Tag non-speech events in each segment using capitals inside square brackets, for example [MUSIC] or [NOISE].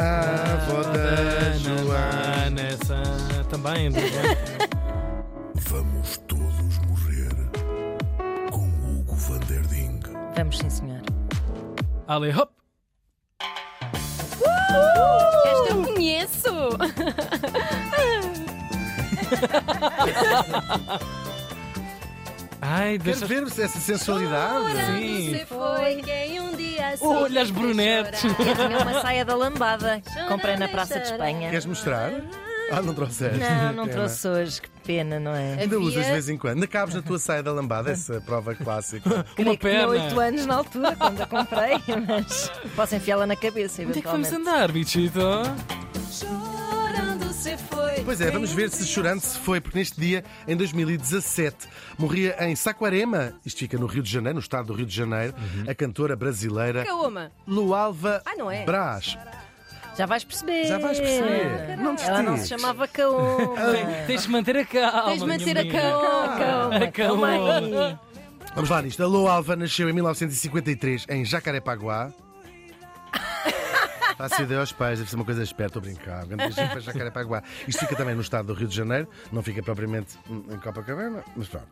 A avó da Joana. Essa também. [LAUGHS] Vamos todos morrer com Hugo van der Ding. Vamos sim, senhor. Ali, hop. Esta eu conheço! [LAUGHS] Ai, Quer deixa. ver essa sensualidade? Sim. Você foi quem um dia Olha as brunetes. Eu tinha uma saia da lambada. Comprei na Praça de Espanha. Queres mostrar? Ah, não trouxeste. Não, não Pena. trouxe hoje. Que pena, não é? Ainda Havia- usas de vez em quando. Ainda cabes na tua saia da lambada, essa prova clássica. [LAUGHS] Uma que tinha perna. 8 anos na altura, quando a comprei, [LAUGHS] mas posso enfiá-la na cabeça, Onde é que vamos andar, bichito? Se foi. Pois é, vamos ver se chorando se foi, porque neste dia, em 2017, morria em Saquarema, isto fica no Rio de Janeiro, no estado do Rio de Janeiro, a cantora brasileira Caoma. Lualva Ah, não é? Brás. Já vais perceber. Já vais perceber. Não te Ela não se chamava Caoma. Tens de manter a calma. Tens de manter a menina. caoma. Caoma, A calma Caoma. aí. Vamos lá nisto. A Lualva nasceu em 1953 em Jacarepaguá. Faço ideia aos pais, deve ser uma coisa esperta, estou a brincar. Grande beijinho para Jacarepaguá. Isto fica também no estado do Rio de Janeiro, não fica propriamente em Copacabana, mas pronto.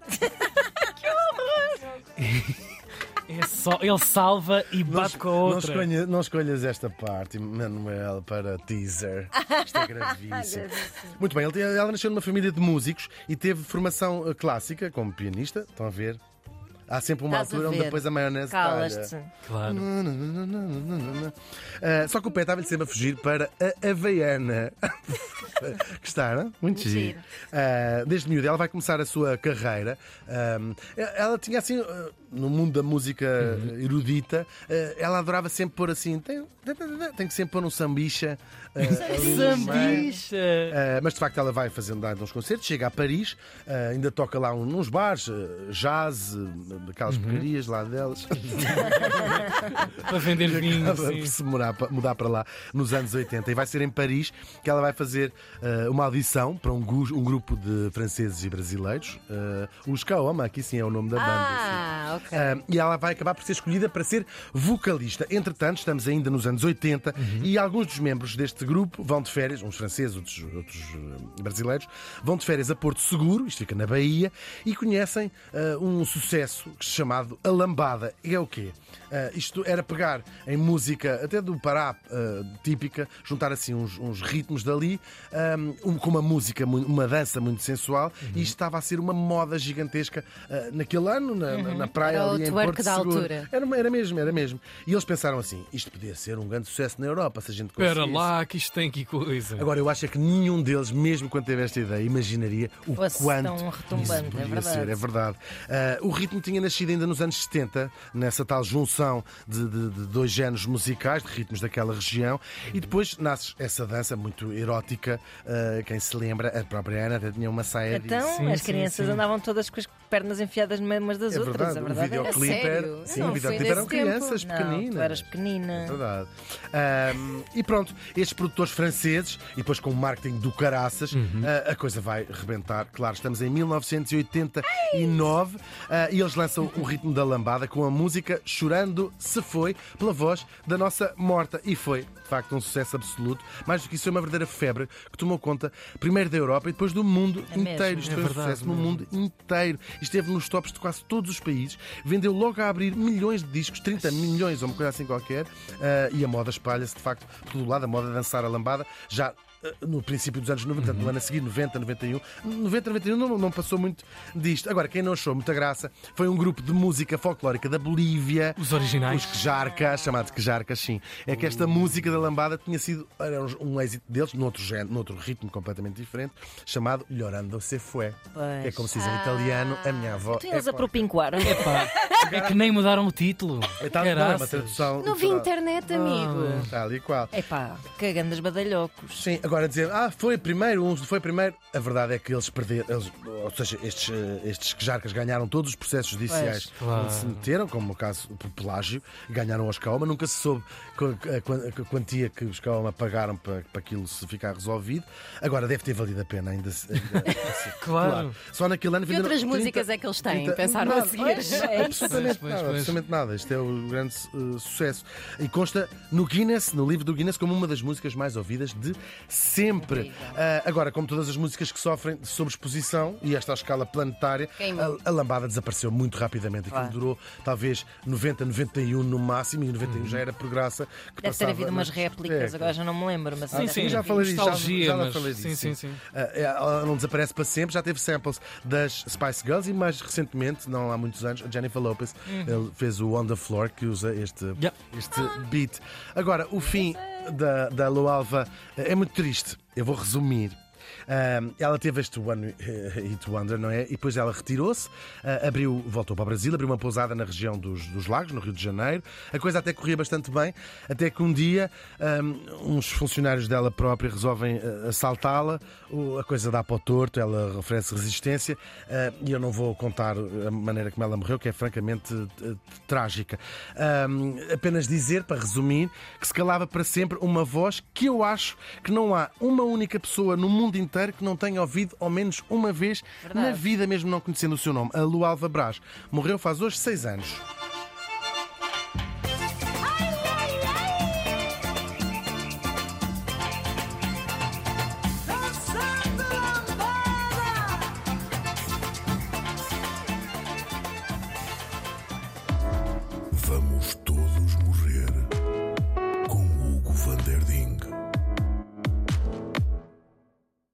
É só, ele salva e bate com a Não outra. escolha- não escolhas esta parte, Manuel, para teaser. Isto é [LAUGHS] gravíssimo. Muito bem, ele- ela nasceu numa família de músicos e teve formação eh, clássica como pianista. Estão a ver? Há sempre uma Estás a altura onde ver. depois a maionese talha. Calas-te. Claro. Ah, só que o pé estava-lhe sempre a fugir para a Havaiana. que está, não? Muito giro. giro. Ah, desde miúdo, ela vai começar a sua carreira. Ah, ela tinha assim, ah, no mundo da música erudita, ah, ela adorava sempre pôr assim, tem, tem que sempre pôr um sambicha. no meio. Sambicha. Uh, mas de facto ela vai fazendo dar uns concertos, chega a Paris, ainda toca lá uns bares, jazz, aquelas porcarias lá delas. [LAUGHS] Para vender vinho. Por se mudar, mudar para lá nos anos 80. E vai ser em Paris que ela vai fazer uma audição para um, um grupo de franceses e brasileiros, os Kaoma, aqui sim é o nome da banda. Ah, ok. Ah, e ela vai acabar por ser escolhida para ser vocalista. Entretanto, estamos ainda nos anos 80 e alguns dos membros deste grupo vão de férias, uns franceses, outros, outros eh, brasileiros, vão de férias a Porto Seguro, isto fica na Bahia, e conhecem ah, um sucesso chamado A Lambada. E é o quê? Ah, isto era pegar em música, até do Pará ah, típica, juntar assim uns, uns ritmos dali, ah, um- com uma música, uma dança muito sensual, e isto estava a ser uma moda gigantesca ah, naquele ano, na, na- na praia Era o ali em twerk Porto da Seguro. altura. Era, era mesmo, era mesmo. E eles pensaram assim: isto podia ser um grande sucesso na Europa se a gente conseguisse. Espera lá, que isto tem aqui coisa. Agora, eu acho é que nenhum deles, mesmo quando teve esta ideia, imaginaria o Fosse quanto tão retumbante, isso podia é verdade. ser. É verdade. Ah, o ritmo tinha nascido ainda nos anos 70, nessa tal junção de, de- de dois géneros musicais, de ritmos daquela região, e depois nasce essa dança muito erótica. ah, quem se lembra, a própria Ana até tinha uma saia. Então, Sim, as sim, crianças sim. andavam todas com as pernas enfiadas no meio umas das É outras. verdade, a o verdade é videoclipe era. Sim, o videoclipe eram desse tempo. crianças Não, pequeninas. tu eras É pequenina. verdade. Ahm, e pronto, estes produtores franceses, e depois com o marketing do caraças, ah, a coisa vai rebentar. Claro, estamos em 1989 ah, e eles lançam o ritmo da lambada com a música Chorando Se Foi, pela voz da nossa morta. E foi, de facto, um sucesso absoluto. Mais do que isso, foi uma verdadeira febre que tomou conta primeiro da Europa e depois do mundo É mesmo. inteiro. Isto É foi um verdade sucesso no mesmo. mundo inteiro. Esteve nos tops de quase todos os países. Vendeu logo a abrir milhões de discos, 30 milhões ou uma coisa assim qualquer. Ah, e a moda espalha-se de facto por todo lado. A moda de dançar a lambada já. Ah, No princípio dos anos 90, portanto, no ano a seguir, 90, 91. 90, 91 não, não passou muito disto. Agora, quem não achou muita graça foi um grupo de música folclórica da Bolívia. Os originais. Os Quejarcas, chamados Quejarcas, sim. É que esta música da lambada tinha sido era um êxito deles, noutro, género, noutro ritmo completamente diferente, chamado Llorando se fue. Pois. É como se diz em italiano, a minha avó. Tu eles é a propinquar. Epá, é que nem mudaram o título. É tal, não, é uma tradução. Não vi internet, amigo. Tal e qual. Epá, cagando as badalhocos. Sim, Agora dizer, ah, foi primeiro, um foi primeiro. A verdade é que eles perderam, eles- ou seja, estes, eh, estes jarcas ganharam todos os processos judiciais Claro. onde se meteram, como no caso do Pelágio, ganharam aos Caoma. Nunca se soube a quan- a quantia que os Caoma pagaram para, para aquilo se ficar resolvido. Agora deve ter valido a pena ainda. se- ainda- assim, [LAUGHS] Claro. Só naquele ano Que outras 30 músicas é que eles têm? 30 Pensaram a nada. seguir. Pois, é. Absolutamente Pois, pois, nada, pois. absolutamente nada. Este é o grande eh, sucesso. E consta no Guinness, no livro do Guinness, como uma das músicas mais ouvidas de sempre. Ah, agora, como todas as músicas que sofrem de sobreexposição, e esta à escala planetária, a, a lambada desapareceu muito rapidamente. Aquilo Claro. durou talvez 90, 91 no máximo, e 91 já era por graça. Que Deve ter havido umas réplicas, discotecas. agora já não me lembro, mas Sim, sim, já falei disso. Já, mas- falei disso. sim, sim, sim. Ah, ela não desaparece para sempre, já teve samples das Spice Girls e mais recentemente, não há muitos anos, a Jennifer Lopez ele fez o On the Floor que usa este, Yep. este beat. Agora, o fim da, da Lualva é muito triste. Eu vou resumir. Ahm, ela teve este One Hit Wonder, não é? E depois ela retirou-se, ah, abriu, voltou para o Brasil, abriu uma pousada na região dos, dos Lagos, no Rio de Janeiro. A coisa até corria bastante bem, até que um dia ahm, uns funcionários dela própria resolvem ah, assaltá-la. A coisa dá para o torto, ela oferece resistência ah, e eu não vou contar a maneira como ela morreu, que é francamente trágica. Ahm, apenas dizer, para resumir, que se calava para sempre uma voz que eu acho que não há uma única pessoa no mundo inteiro que não tenha ouvido ao menos uma vez na vida, mesmo não conhecendo o seu nome. A Lualva Brás morreu faz hoje seis anos. Vamos